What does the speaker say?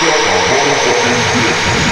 suck a motherfucking dick.